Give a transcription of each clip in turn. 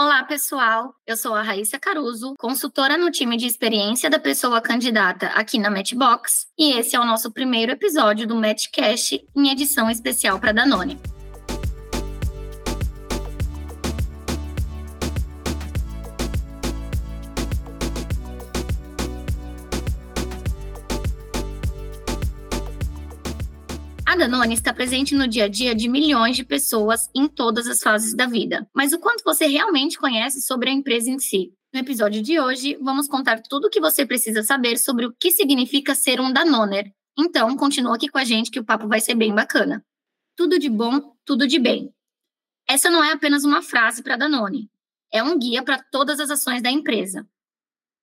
Olá, pessoal. Eu sou a Raíssa Caruso, consultora no time de experiência da pessoa candidata aqui na Matchbox, e esse é o nosso primeiro episódio do Matchcast em edição especial para Danone. A Danone está presente no dia a dia de milhões de pessoas em todas as fases da vida. Mas o quanto você realmente conhece sobre a empresa em si? No episódio de hoje, vamos contar tudo o que você precisa saber sobre o que significa ser um Danoner. Então, continua aqui com a gente que o papo vai ser bem bacana. Tudo de bom, tudo de bem. Essa não é apenas uma frase para Danone. É um guia para todas as ações da empresa.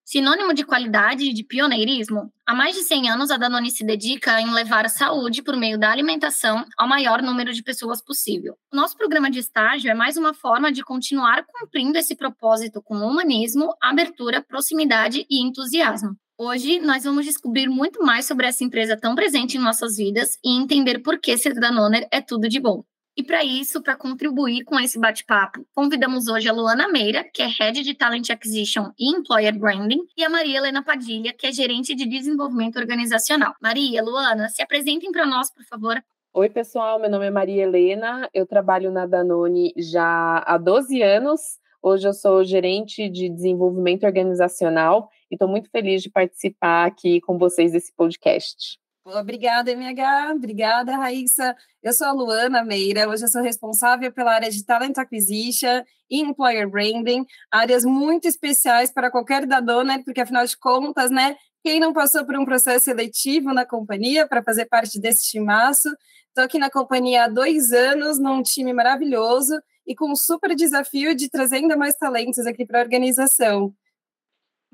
Sinônimo de qualidade e de pioneirismo, há mais de 100 anos a Danone se dedica em levar a saúde por meio da alimentação ao maior número de pessoas possível. O nosso programa de estágio é mais uma forma de continuar cumprindo esse propósito com humanismo, abertura, proximidade e entusiasmo. Hoje nós vamos descobrir muito mais sobre essa empresa tão presente em nossas vidas e entender por que ser Danoner é tudo de bom. E para isso, para contribuir com esse bate-papo, convidamos hoje a Luana Meira, que é Head de Talent Acquisition e Employer Branding, e a Maria Helena Padilha, que é Gerente de Desenvolvimento Organizacional. Maria, Luana, se apresentem para nós, por favor. Oi, pessoal, meu nome é Maria Helena, eu trabalho na Danone já há 12 anos. Hoje eu sou gerente de desenvolvimento organizacional e estou muito feliz de participar aqui com vocês desse podcast. Obrigada, MH. Obrigada, Raíssa. Eu sou a Luana Meira. Hoje eu sou responsável pela área de Talent Acquisition e Employer Branding, áreas muito especiais para qualquer dadona, porque afinal de contas, né, quem não passou por um processo seletivo na companhia para fazer parte desse timaço? Estou aqui na companhia há dois anos, num time maravilhoso e com um super desafio de trazer ainda mais talentos aqui para a organização.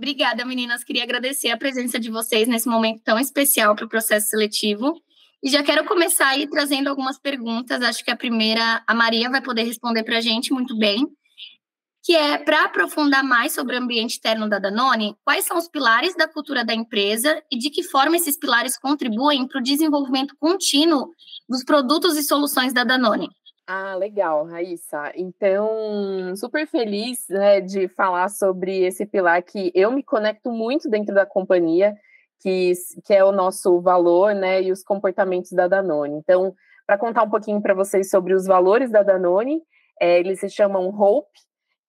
Obrigada, meninas. Queria agradecer a presença de vocês nesse momento tão especial para o processo seletivo. E já quero começar aí trazendo algumas perguntas. Acho que a primeira, a Maria vai poder responder para a gente muito bem. Que é para aprofundar mais sobre o ambiente interno da Danone, quais são os pilares da cultura da empresa e de que forma esses pilares contribuem para o desenvolvimento contínuo dos produtos e soluções da Danone? Ah, legal, Raíssa. Então, super feliz né, de falar sobre esse pilar que eu me conecto muito dentro da companhia, que, que é o nosso valor né, e os comportamentos da Danone. Então, para contar um pouquinho para vocês sobre os valores da Danone, é, eles se chamam HOPE,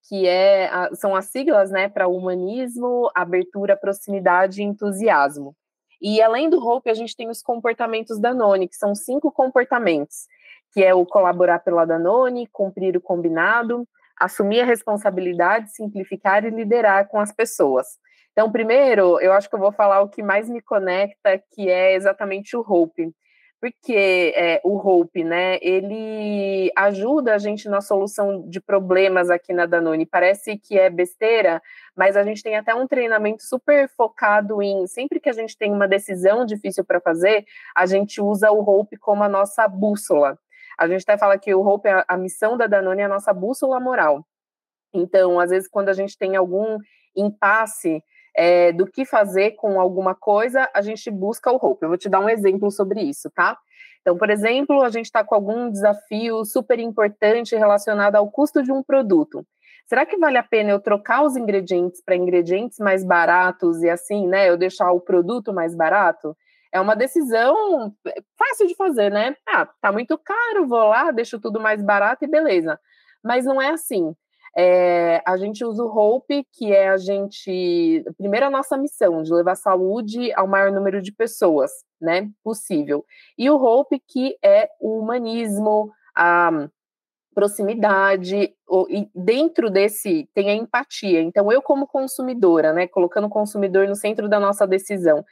que é, são as siglas né, para humanismo, abertura, proximidade e entusiasmo. E além do HOPE, a gente tem os comportamentos da Danone, que são cinco comportamentos que é o colaborar pela Danone, cumprir o combinado, assumir a responsabilidade, simplificar e liderar com as pessoas. Então, primeiro, eu acho que eu vou falar o que mais me conecta, que é exatamente o Hope. Porque é, o Hope, né, ele ajuda a gente na solução de problemas aqui na Danone. Parece que é besteira, mas a gente tem até um treinamento super focado em, sempre que a gente tem uma decisão difícil para fazer, a gente usa o Hope como a nossa bússola. A gente até fala que o Hope, a, a missão da Danone é a nossa bússola moral. Então, às vezes, quando a gente tem algum impasse é, do que fazer com alguma coisa, a gente busca o Hope. Eu vou te dar um exemplo sobre isso, tá? Então, por exemplo, a gente está com algum desafio super importante relacionado ao custo de um produto. Será que vale a pena eu trocar os ingredientes para ingredientes mais baratos e assim, né, eu deixar o produto mais barato? É uma decisão fácil de fazer, né? Ah, tá muito caro, vou lá, deixo tudo mais barato e beleza. Mas não é assim. É, a gente usa o Hope, que é a gente. Primeiro, a nossa missão de levar saúde ao maior número de pessoas, né? Possível. E o Hope, que é o humanismo, a proximidade, e dentro desse tem a empatia. Então, eu, como consumidora, né, colocando o consumidor no centro da nossa decisão,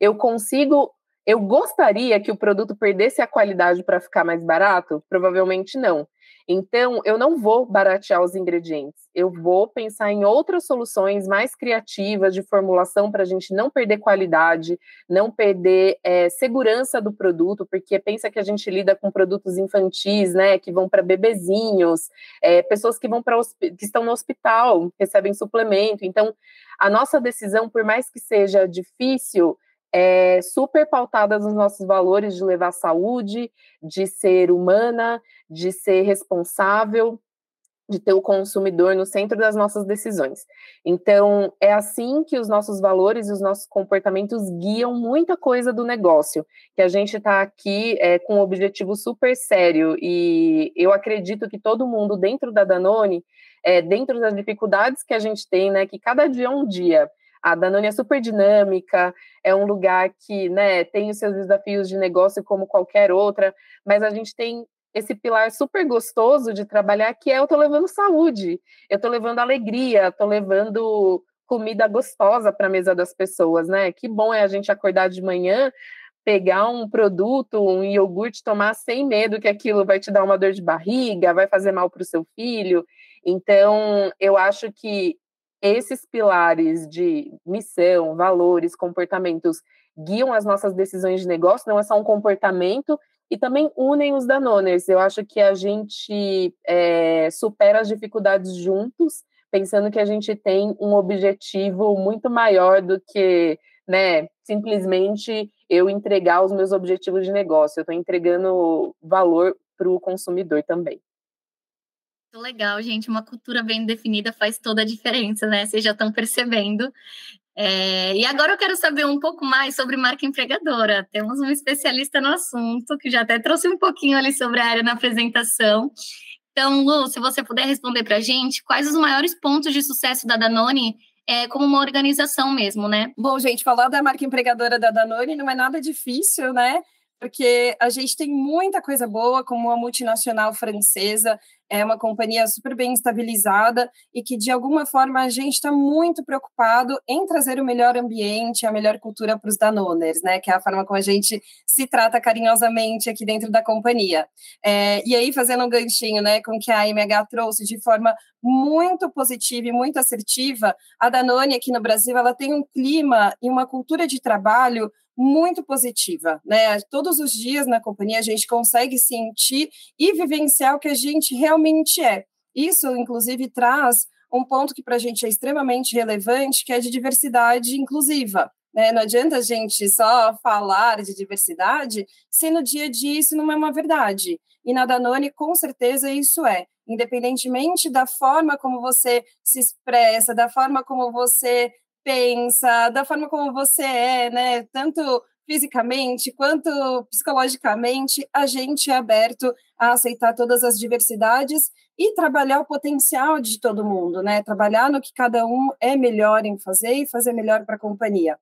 eu consigo. Eu gostaria que o produto perdesse a qualidade para ficar mais barato? Provavelmente não. Então, eu não vou baratear os ingredientes, eu vou pensar em outras soluções mais criativas de formulação para a gente não perder qualidade, não perder é, segurança do produto, porque pensa que a gente lida com produtos infantis, né, que vão para bebezinhos, é, pessoas que vão para que estão no hospital, recebem suplemento. Então, a nossa decisão, por mais que seja difícil, é, super pautadas nos nossos valores de levar saúde, de ser humana, de ser responsável. de ter o consumidor no centro das nossas decisões. Então, é assim que os nossos valores e os nossos comportamentos guiam muita coisa do negócio, que a gente está aqui é, com um objetivo super sério, e eu acredito que todo mundo dentro da Danone, é, dentro das dificuldades que a gente tem, né, que cada dia é um dia, a Danone é super dinâmica, é um lugar que né, tem os seus desafios de negócio como qualquer outra, mas a gente tem esse pilar super gostoso de trabalhar, que é eu tô levando saúde, eu tô levando alegria, tô levando comida gostosa para a mesa das pessoas, né? Que bom é a gente acordar de manhã, pegar um produto, um iogurte, tomar sem medo que aquilo vai te dar uma dor de barriga, vai fazer mal para o seu filho. Então, eu acho que esses pilares de missão, valores, comportamentos guiam as nossas decisões de negócio, não é só um comportamento, e também unem os Danoners. Eu acho que a gente é, supera as dificuldades juntos, pensando que a gente tem um objetivo muito maior do que né, simplesmente eu entregar os meus objetivos de negócio. Eu estou entregando valor para o consumidor também. Legal, gente. Uma cultura bem definida faz toda a diferença, né? Vocês já estão percebendo. É, e agora eu quero saber um pouco mais sobre marca empregadora. Temos um especialista no assunto, que já até trouxe um pouquinho ali sobre a área na apresentação. Então, Lu, se você puder responder para a gente, quais os maiores pontos de sucesso da Danone é, como uma organização mesmo, né? Bom, gente, falar da marca empregadora da Danone não é nada difícil, né? Porque a gente tem muita coisa boa, como uma multinacional francesa, é uma companhia super bem estabilizada e que, de alguma forma, a gente está muito preocupado em trazer o melhor ambiente, a melhor cultura para os Danoners, né? Que é a forma como a gente se trata carinhosamente aqui dentro da companhia. É, e aí, fazendo um ganchinho, né, com que a MH trouxe de forma muito positiva e muito assertiva, a Danone aqui no Brasil, ela tem um clima e uma cultura de trabalho muito positiva, né? Todos os dias na companhia a gente consegue sentir e vivenciar o que a gente realmente é. Isso, inclusive, traz um ponto que para a gente é extremamente relevante, que é de diversidade inclusiva. Né? Não adianta a gente só falar de diversidade se no dia a dia isso não é uma verdade. E na Danone, com certeza, isso é. Independentemente da forma como você se expressa, da forma como você pensa, da forma como você é, né? Tanto fisicamente quanto psicologicamente, a gente é aberto a aceitar todas as diversidades e trabalhar o potencial de todo mundo, né? Trabalhar no que cada um é melhor em fazer e fazer melhor para a companhia.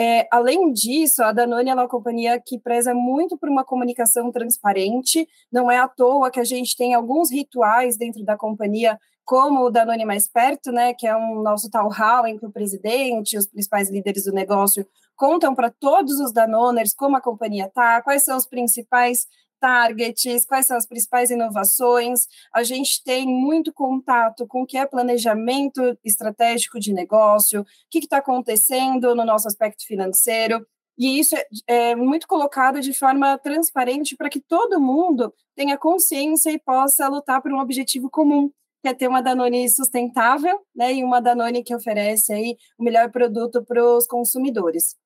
É, além disso, a Danone é uma companhia que preza muito por uma comunicação transparente. Não é à toa que a gente tem alguns rituais dentro da companhia como o Danone Mais Perto, né, que é um nosso tal hall em que o presidente e os principais líderes do negócio contam para todos os Danoners como a companhia está, quais são os principais targets, quais são as principais inovações. A gente tem muito contato com o que é planejamento estratégico de negócio, o que está acontecendo no nosso aspecto financeiro. E isso é, é muito colocado de forma transparente para que todo mundo tenha consciência e possa lutar por um objetivo comum, que é ter uma Danone sustentável, né, e uma Danone que oferece aí o melhor produto para os consumidores.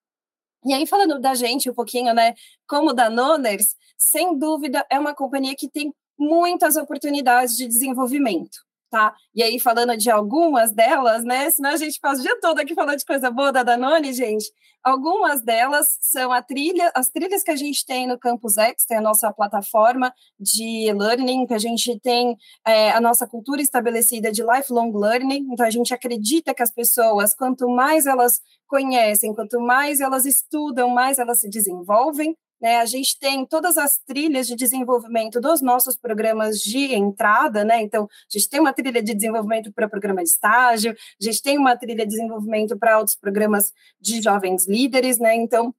E aí, falando da gente um pouquinho, né, como Danoners, sem dúvida é uma companhia que tem muitas oportunidades de desenvolvimento tá? E aí, falando de algumas delas, né? Senão a gente passa o dia todo aqui falando de coisa boa da Danone, gente. Algumas delas são a trilha, as trilhas que a gente tem no Campus X, tem a nossa plataforma de learning, que a gente tem é, a nossa cultura estabelecida de lifelong learning. Então, a gente acredita que as pessoas, quanto mais elas conhecem, quanto mais elas estudam, mais elas se desenvolvem. Né, a gente tem todas as trilhas de desenvolvimento dos nossos programas de entrada, né? Então, a gente tem uma trilha de desenvolvimento para programa de estágio, a gente tem uma trilha de desenvolvimento para outros programas de jovens líderes, né? Então,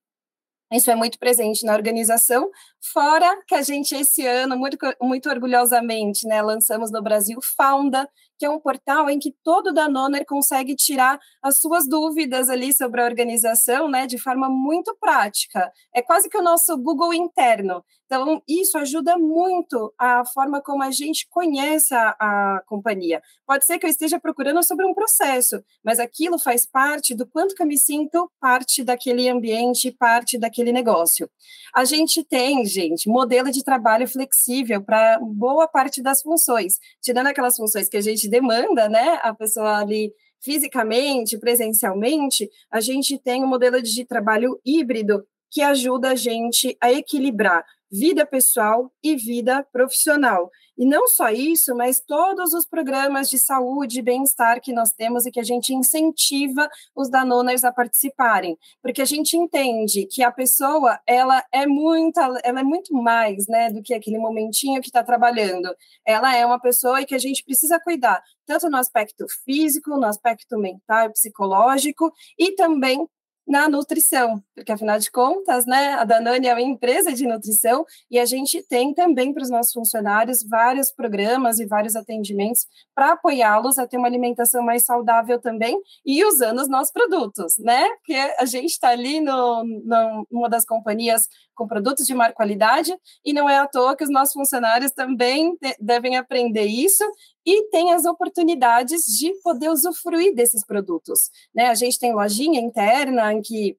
isso é muito presente na organização, fora que a gente esse ano, muito, muito orgulhosamente, né, lançamos no Brasil Founda, que é um portal em que todo Danoner consegue tirar as suas dúvidas ali sobre a organização, né, de forma muito prática. É quase que o nosso Google interno. Então, isso ajuda muito a forma como a gente conhece a, a companhia. Pode ser que eu esteja procurando sobre um processo, mas aquilo faz parte do quanto que eu me sinto parte daquele ambiente, parte daquele negócio. A gente tem, gente, modelo de trabalho flexível para boa parte das funções, tirando aquelas funções que a gente demanda, né, a pessoa ali fisicamente, presencialmente, a gente tem um modelo de trabalho híbrido que ajuda a gente a equilibrar vida pessoal e vida profissional. E não só isso, mas todos os programas de saúde e bem-estar que nós temos e que a gente incentiva os danoners a participarem, porque a gente entende que a pessoa ela é muito, ela é muito mais, né, do que aquele momentinho que está trabalhando. Ela é uma pessoa e que a gente precisa cuidar tanto no aspecto físico, no aspecto mental, psicológico e também na nutrição, porque afinal de contas, né, a Danone é uma empresa de nutrição e a gente tem também para os nossos funcionários vários programas e vários atendimentos para apoiá-los a ter uma alimentação mais saudável também e usando os nossos produtos, né? Porque a gente está ali no, no, numa das companhias com produtos de maior qualidade e não é à toa que os nossos funcionários também devem aprender isso e tem as oportunidades de poder usufruir desses produtos. Né? A gente tem lojinha interna em que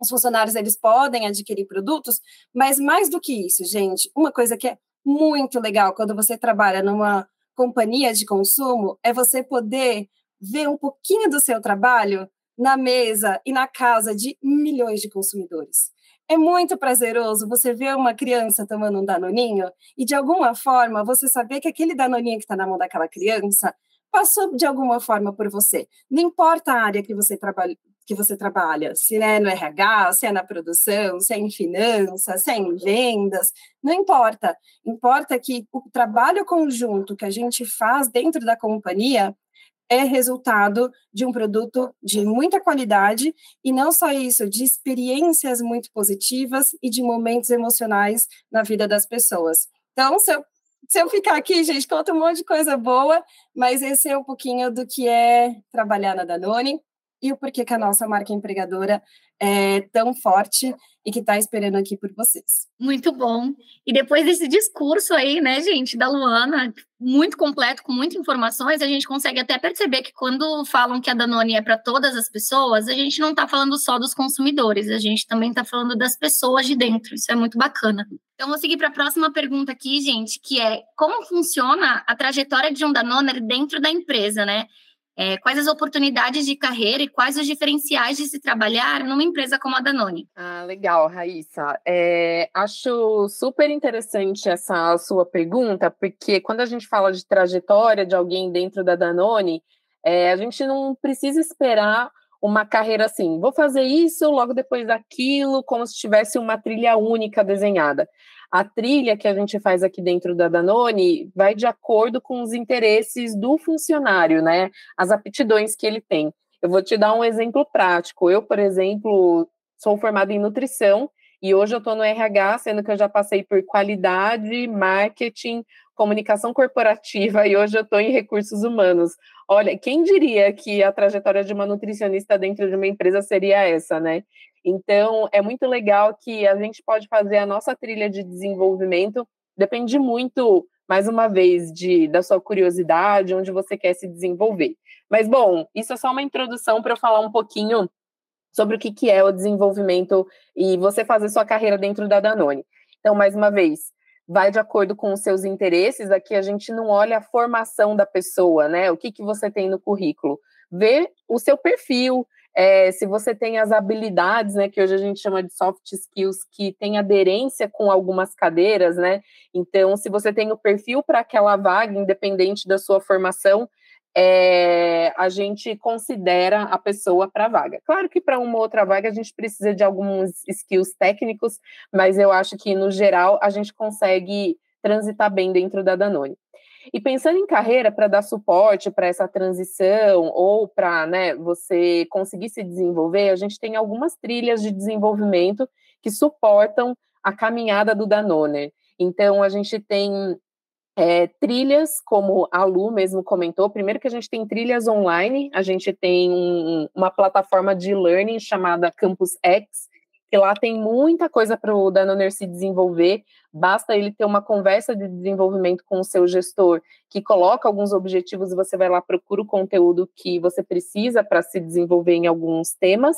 os funcionários eles podem adquirir produtos, mas mais do que isso, gente, uma coisa que é muito legal quando você trabalha numa companhia de consumo é você poder ver um pouquinho do seu trabalho na mesa e na casa de milhões de consumidores. É muito prazeroso você ver uma criança tomando um danoninho e, de alguma forma, você saber que aquele danoninho que está na mão daquela criança passou, de alguma forma, por você. Não importa a área que você trabalha, que você trabalha, se é no RH, se é na produção, se é em finanças, se é em vendas, não importa. Importa que o trabalho conjunto que a gente faz dentro da companhia é resultado de um produto de muita qualidade e não só isso, de experiências muito positivas e de momentos emocionais na vida das pessoas. Então, se eu, se eu ficar aqui, gente, conta um monte de coisa boa, mas esse é um pouquinho do que é trabalhar na Danone e o porquê que a nossa marca empregadora é tão forte e que está esperando aqui por vocês. Muito bom. E depois desse discurso aí, né, gente, da Luana, muito completo, com muitas informações, a gente consegue até perceber que quando falam que a Danone é para todas as pessoas, a gente não está falando só dos consumidores, a gente também está falando das pessoas de dentro. Isso é muito bacana. Então, vou seguir para a próxima pergunta aqui, gente, que é como funciona a trajetória de um Danone dentro da empresa, né? É, quais as oportunidades de carreira e quais os diferenciais de se trabalhar numa empresa como a Danone? Ah, legal, Raíssa. É, acho super interessante essa sua pergunta, porque quando a gente fala de trajetória de alguém dentro da Danone, é, a gente não precisa esperar uma carreira assim, vou fazer isso, logo depois daquilo, como se tivesse uma trilha única desenhada a trilha que a gente faz aqui dentro da Danone vai de acordo com os interesses do funcionário, né? As aptidões que ele tem. Eu vou te dar um exemplo prático. Eu, por exemplo, sou formada em nutrição e hoje eu estou no RH, sendo que eu já passei por qualidade, marketing, comunicação corporativa e hoje eu estou em recursos humanos. Olha, quem diria que a trajetória de uma nutricionista dentro de uma empresa seria essa, né? Então, é muito legal que a gente pode fazer a nossa trilha de desenvolvimento, depende muito, mais uma vez, de, da sua curiosidade, onde você quer se desenvolver. Mas, bom, isso é só uma introdução para eu falar um pouquinho sobre o que, que é o desenvolvimento e você fazer sua carreira dentro da Danone. Então, mais uma vez, vai de acordo com os seus interesses. Aqui a gente não olha a formação da pessoa, né? O que, que você tem no currículo. Vê o seu perfil, é, se você tem as habilidades, né, que hoje a gente chama de soft skills, que tem aderência com algumas cadeiras, né? Então, se você tem o perfil para aquela vaga, independente da sua formação, é, a gente considera a pessoa para a vaga. Claro que para uma outra vaga a gente precisa de alguns skills técnicos, mas eu acho que, no geral, a gente consegue transitar bem dentro da Danone. E pensando em carreira para dar suporte para essa transição ou para né, você conseguir se desenvolver, a gente tem algumas trilhas de desenvolvimento que suportam a caminhada do Danone. Então, a gente tem É, trilhas, como a Lu mesmo comentou, primeiro que a gente tem trilhas online, a gente tem um, uma plataforma de learning chamada Campus X, que lá tem muita coisa para o Danoner se desenvolver, basta ele ter uma conversa de desenvolvimento com o seu gestor, que coloca alguns objetivos e você vai lá, procura o conteúdo que você precisa para se desenvolver em alguns temas,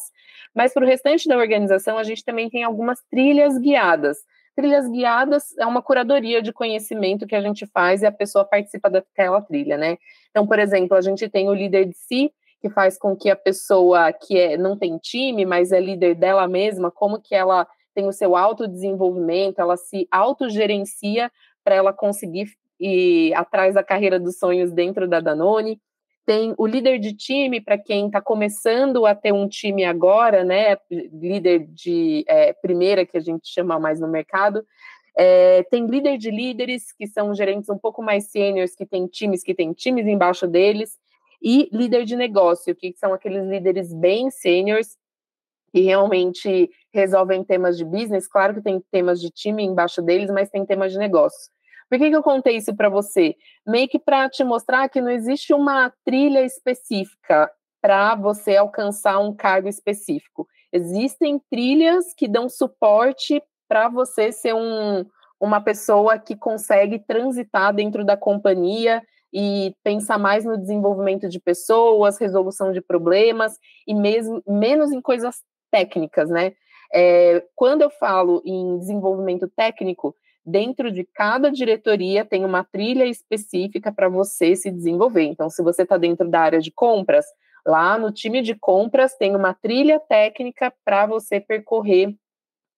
mas para o restante da organização, a gente também tem algumas trilhas guiadas. Trilhas guiadas é uma curadoria de conhecimento que a gente faz e a pessoa participa daquela trilha, né? Então, por exemplo, a gente tem o líder de si, que faz com que a pessoa que é, não tem time, mas é líder dela mesma, como que ela tem o seu autodesenvolvimento, ela se autogerencia para ela conseguir ir atrás da carreira dos sonhos dentro da Danone. Tem o líder de time, para quem está começando a ter um time agora, né? Líder de é, primeira, que a gente chama mais no mercado. É, tem líder de líderes, que são gerentes um pouco mais seniors, que tem times que tem times embaixo deles e líder de negócio, que são aqueles líderes bem seniors que realmente resolvem temas de business. Claro que tem temas de time embaixo deles, mas tem temas de negócio. Por que, que eu contei isso para você? Meio que para te mostrar que não existe uma trilha específica para você alcançar um cargo específico. Existem trilhas que dão suporte para você ser um, uma pessoa que consegue transitar dentro da companhia e pensar mais no desenvolvimento de pessoas, resolução de problemas e mesmo menos em coisas técnicas, né? É, quando eu falo em desenvolvimento técnico, dentro de cada diretoria tem uma trilha específica para você se desenvolver. Então, se você está dentro da área de compras, lá no time de compras tem uma trilha técnica para você percorrer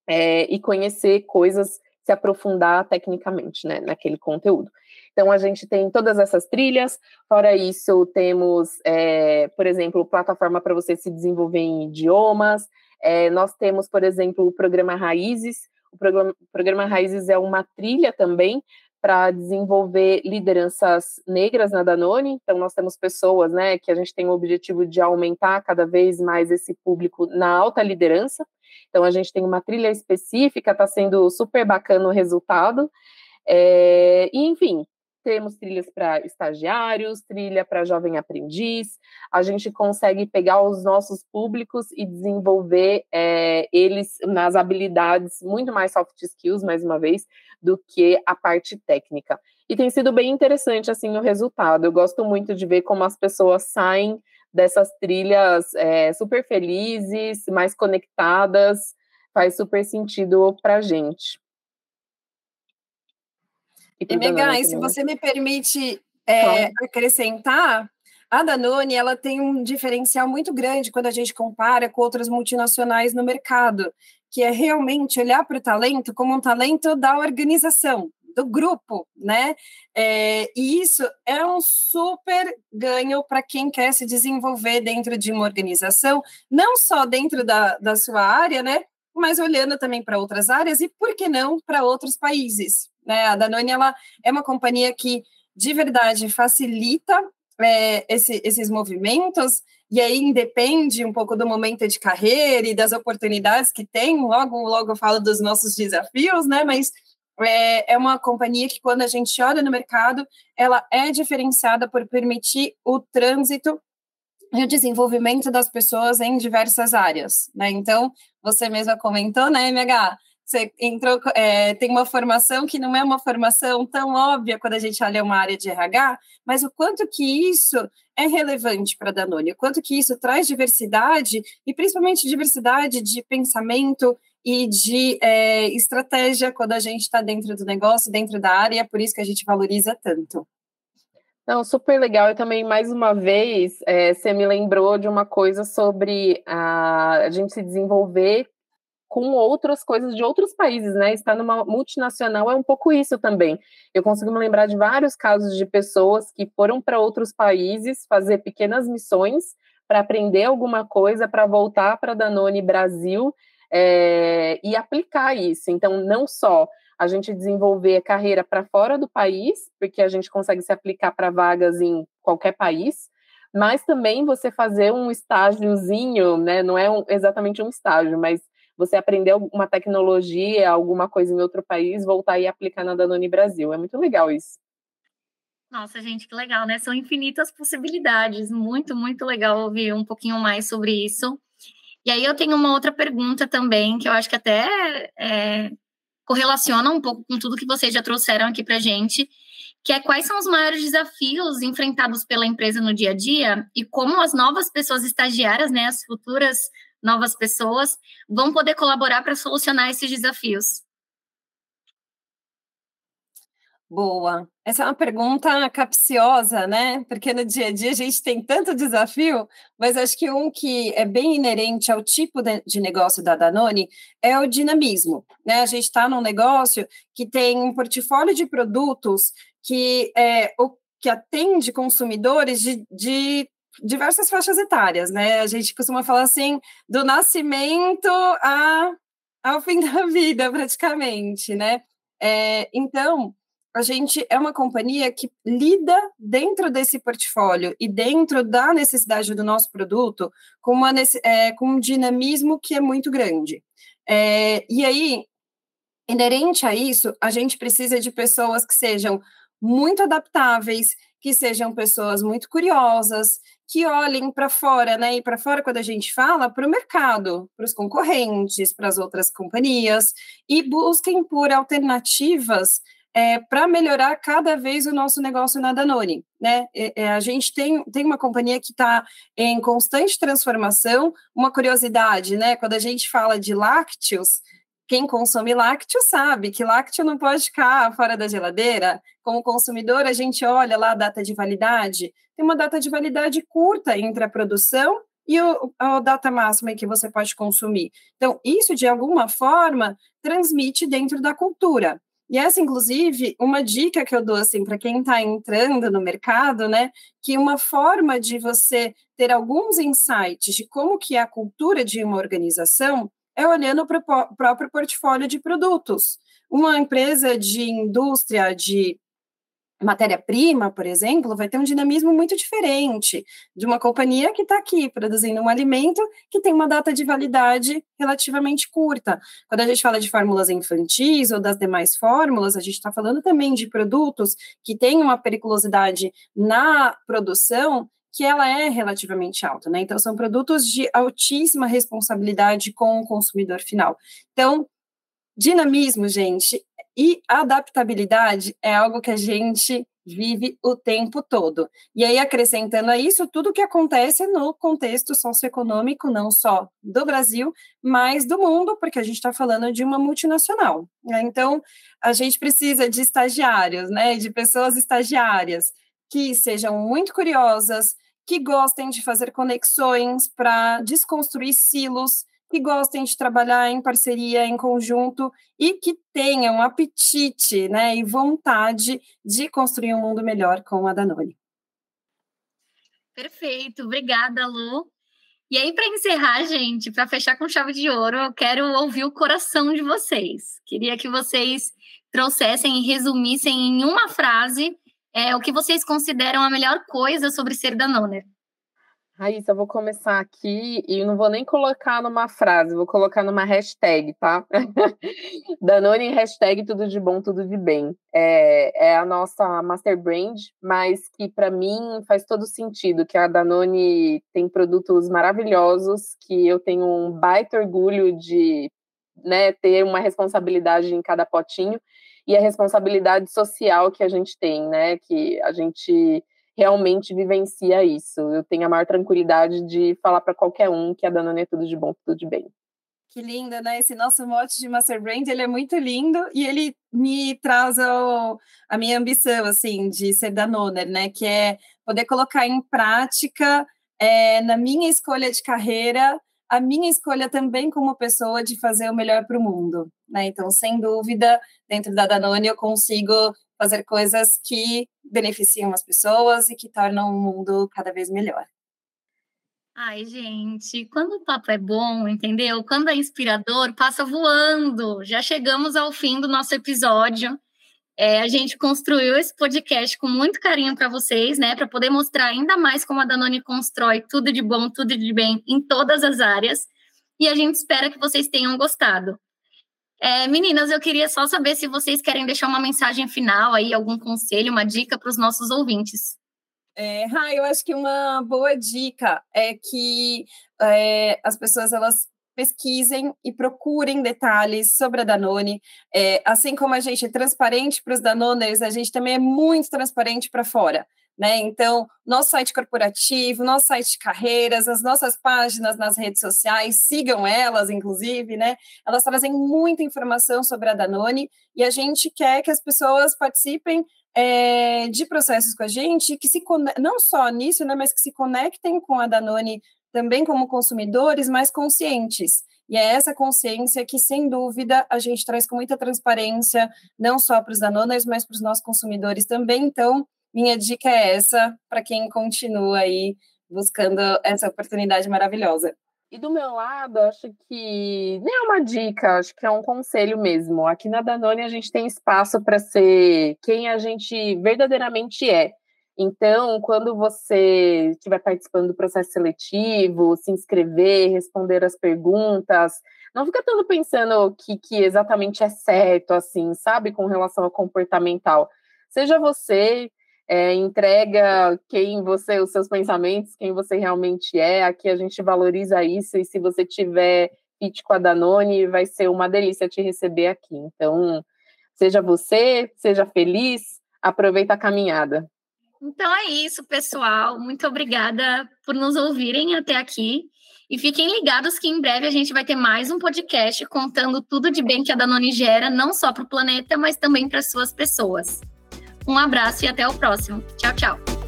é, e conhecer coisas, se aprofundar tecnicamente né, naquele conteúdo. Então, a gente tem todas essas trilhas, fora isso, temos, é, por exemplo, plataforma para você se desenvolver em idiomas, é, nós temos, por exemplo, o programa Raízes, o programa, programa Raízes é uma trilha também para desenvolver lideranças negras na Danone. Então, nós temos pessoas né, que a gente tem o objetivo de aumentar cada vez mais esse público na alta liderança. Então, a gente tem uma trilha específica, está sendo super bacana o resultado. É, e, enfim, temos trilhas para estagiários, trilha para jovem aprendiz. A gente consegue pegar os nossos públicos e desenvolver é, eles nas habilidades muito mais soft skills, mais uma vez, do que a parte técnica. E tem sido bem interessante assim o resultado. Eu gosto muito de ver como as pessoas saem dessas trilhas é, super felizes, mais conectadas. Faz super sentido para a gente. E, Megan, e se você me permite é, acrescentar, a Danone ela tem um diferencial muito grande quando a gente compara com outras multinacionais no mercado, que é realmente olhar para o talento como um talento da organização, do grupo, né? É, e isso é um super ganho para quem quer se desenvolver dentro de uma organização, não só dentro da, da sua área, né? Mas olhando também para outras áreas e, por que não, para outros países. Né? A Danone ela é uma companhia que de verdade facilita é, esse, esses movimentos e aí independe um pouco do momento de carreira e das oportunidades que tem. Logo, logo eu falo dos nossos desafios, né? Mas é, é uma companhia que, quando a gente olha no mercado, ela é diferenciada por permitir o trânsito e o desenvolvimento das pessoas em diversas áreas, né? Então, você mesma comentou, né, MH? Você entrou, é, tem uma formação que não é uma formação tão óbvia quando a gente olha uma área de RH, mas o quanto que isso é relevante para a Danone, o quanto que isso traz diversidade, e principalmente diversidade de pensamento e de é, estratégia quando a gente está dentro do negócio, dentro da área, é por isso que a gente valoriza tanto. Não, super legal. E também, mais uma vez, é, você me lembrou de uma coisa sobre a, a gente se desenvolver com outras coisas de outros países, né? Estar numa multinacional é um pouco isso também. Eu consigo me lembrar de vários casos de pessoas que foram para outros países fazer pequenas missões para aprender alguma coisa, para voltar para Danone Brasil é, e aplicar isso. Então, não só a gente desenvolver a carreira para fora do país, porque a gente consegue se aplicar para vagas em qualquer país, mas também você fazer um estágiozinho, né? Não é um, exatamente um estágio, mas você aprender uma tecnologia, alguma coisa em outro país, voltar e aplicar na Danone Brasil. É muito legal isso. Nossa, gente, que legal, né? São infinitas possibilidades. Muito, muito legal ouvir um pouquinho mais sobre isso. E aí eu tenho uma outra pergunta também, que eu acho que até é, correlaciona um pouco com tudo que vocês já trouxeram aqui para gente, que é quais são os maiores desafios enfrentados pela empresa no dia a dia e como as novas pessoas estagiárias, né, as futuras novas pessoas, vão poder colaborar para solucionar esses desafios. Boa. Essa é uma pergunta capciosa, né? Porque no dia a dia a gente tem tanto desafio, mas acho que um que é bem inerente ao tipo de, negócio da Danone é o dinamismo, né? A gente está num negócio que tem um portfólio de produtos que é que atende consumidores de, de diversas faixas etárias, né? A gente costuma falar assim, do nascimento a, ao fim da vida, praticamente, né? É, então, a gente é uma companhia que lida dentro desse portfólio e dentro da necessidade do nosso produto com, uma, é, com um dinamismo que é muito grande. É, e aí, inerente a isso, a gente precisa de pessoas que sejam muito adaptáveis, que sejam pessoas muito curiosas, que olhem para fora, né? E para fora, quando a gente fala, para o mercado, para os concorrentes, para as outras companhias, e busquem por alternativas é, para melhorar cada vez o nosso negócio na Danone. Né? É, é, a gente tem, tem uma companhia que está em constante transformação. Uma curiosidade, né? quando a gente fala de lácteos, quem consome lácteo sabe que lácteo não pode ficar fora da geladeira. Como consumidor, a gente olha lá a data de validade, tem uma data de validade curta entre a produção e o, a data máxima que você pode consumir. Então, isso, de alguma forma, transmite dentro da cultura. E essa, inclusive, uma dica que eu dou assim para quem está entrando no mercado, né? Que uma forma de você ter alguns insights de como que é a cultura de uma organização é olhando para o próprio portfólio de produtos. Uma empresa de indústria de matéria-prima, por exemplo, vai ter um dinamismo muito diferente de uma companhia que está aqui produzindo um alimento que tem uma data de validade relativamente curta. Quando a gente fala de fórmulas infantis ou das demais fórmulas, a gente está falando também de produtos que têm uma periculosidade na produção que ela é relativamente alta, né? Então, são produtos de altíssima responsabilidade com o consumidor final. Então, dinamismo, gente, e adaptabilidade é algo que a gente vive o tempo todo. E aí, acrescentando a isso, tudo que acontece no contexto socioeconômico, não só do Brasil, mas do mundo, porque a gente está falando de uma multinacional. Né? Então, a gente precisa de estagiários, né, de pessoas estagiárias que sejam muito curiosas, que gostem de fazer conexões para desconstruir silos, que gostem de trabalhar em parceria, em conjunto e que tenham apetite né, e vontade de construir um mundo melhor com a Danone. Perfeito, obrigada, Lu. E aí, para encerrar, gente, para fechar com chave de ouro, eu quero ouvir o coração de vocês. Queria que vocês trouxessem e resumissem em uma frase é, o que vocês consideram a melhor coisa sobre ser Danone. Raíssa, eu vou começar aqui e não vou nem colocar numa frase, vou colocar numa hashtag, tá? Danone hashtag tudo de bom, tudo de bem. É, é a nossa master brand, mas que para mim faz todo sentido, que a Danone tem produtos maravilhosos, que eu tenho um baita orgulho de né, ter uma responsabilidade em cada potinho e a responsabilidade social que a gente tem, né? Que a gente realmente vivencia isso. Eu tenho a maior tranquilidade de falar para qualquer um que a Danone é tudo de bom, tudo de bem. Que linda, né? Esse nosso mote de Master Brand, ele é muito lindo e ele me traz a minha ambição, assim, de ser Danoner, né? Que é poder colocar em prática, é, na minha escolha de carreira, a minha escolha também como pessoa de fazer o melhor para o mundo, né? Então, sem dúvida, dentro da Danone eu consigo fazer coisas que beneficiam as pessoas e que tornam o mundo cada vez melhor. Ai, gente, quando o papo é bom, entendeu? Quando é inspirador, passa voando. Já chegamos ao fim do nosso episódio. É, a gente construiu esse podcast com muito carinho para vocês, né? Para poder mostrar ainda mais como a Danone constrói tudo de bom, tudo de bem em todas as áreas. E a gente espera que vocês tenham gostado. É, meninas, eu queria só saber se vocês querem deixar uma mensagem final aí, algum conselho, uma dica para os nossos ouvintes. É, eu acho que uma boa dica é que é, as pessoas elas pesquisem e procurem detalhes sobre a Danone. É, assim como a gente é transparente para os Danoners, a gente também é muito transparente para fora. Né? Então, nosso site corporativo, nosso site de carreiras, as nossas páginas nas redes sociais, sigam elas, inclusive, né? Elas trazem muita informação sobre a Danone e a gente quer que as pessoas participem é, de processos com a gente, que se não só nisso, né, mas que se conectem com a Danone também como consumidores mais conscientes. E é essa consciência que, sem dúvida, a gente traz com muita transparência, não só para os Danoners, mas para os nossos consumidores também. Então, minha dica é essa para quem continua aí buscando essa oportunidade maravilhosa. E do meu lado, acho que nem é uma dica, acho que é um conselho mesmo. Aqui na Danone a gente tem espaço para ser quem a gente verdadeiramente é. Então, quando você estiver participando do processo seletivo, se inscrever, responder as perguntas, não fica tanto pensando o que, que exatamente é certo, assim, sabe, com relação ao comportamental. Seja você, é, entrega quem você, os seus pensamentos, quem você realmente é. Aqui a gente valoriza isso e se você tiver fit com a Danone, vai ser uma delícia te receber aqui. Então, seja você, seja feliz, aproveita a caminhada. Então é isso, pessoal. Muito obrigada por nos ouvirem até aqui. E fiquem ligados que em breve a gente vai ter mais um podcast contando tudo de bem que a Danone gera, não só para o planeta, mas também para suas pessoas. Um abraço e até o próximo. Tchau, tchau.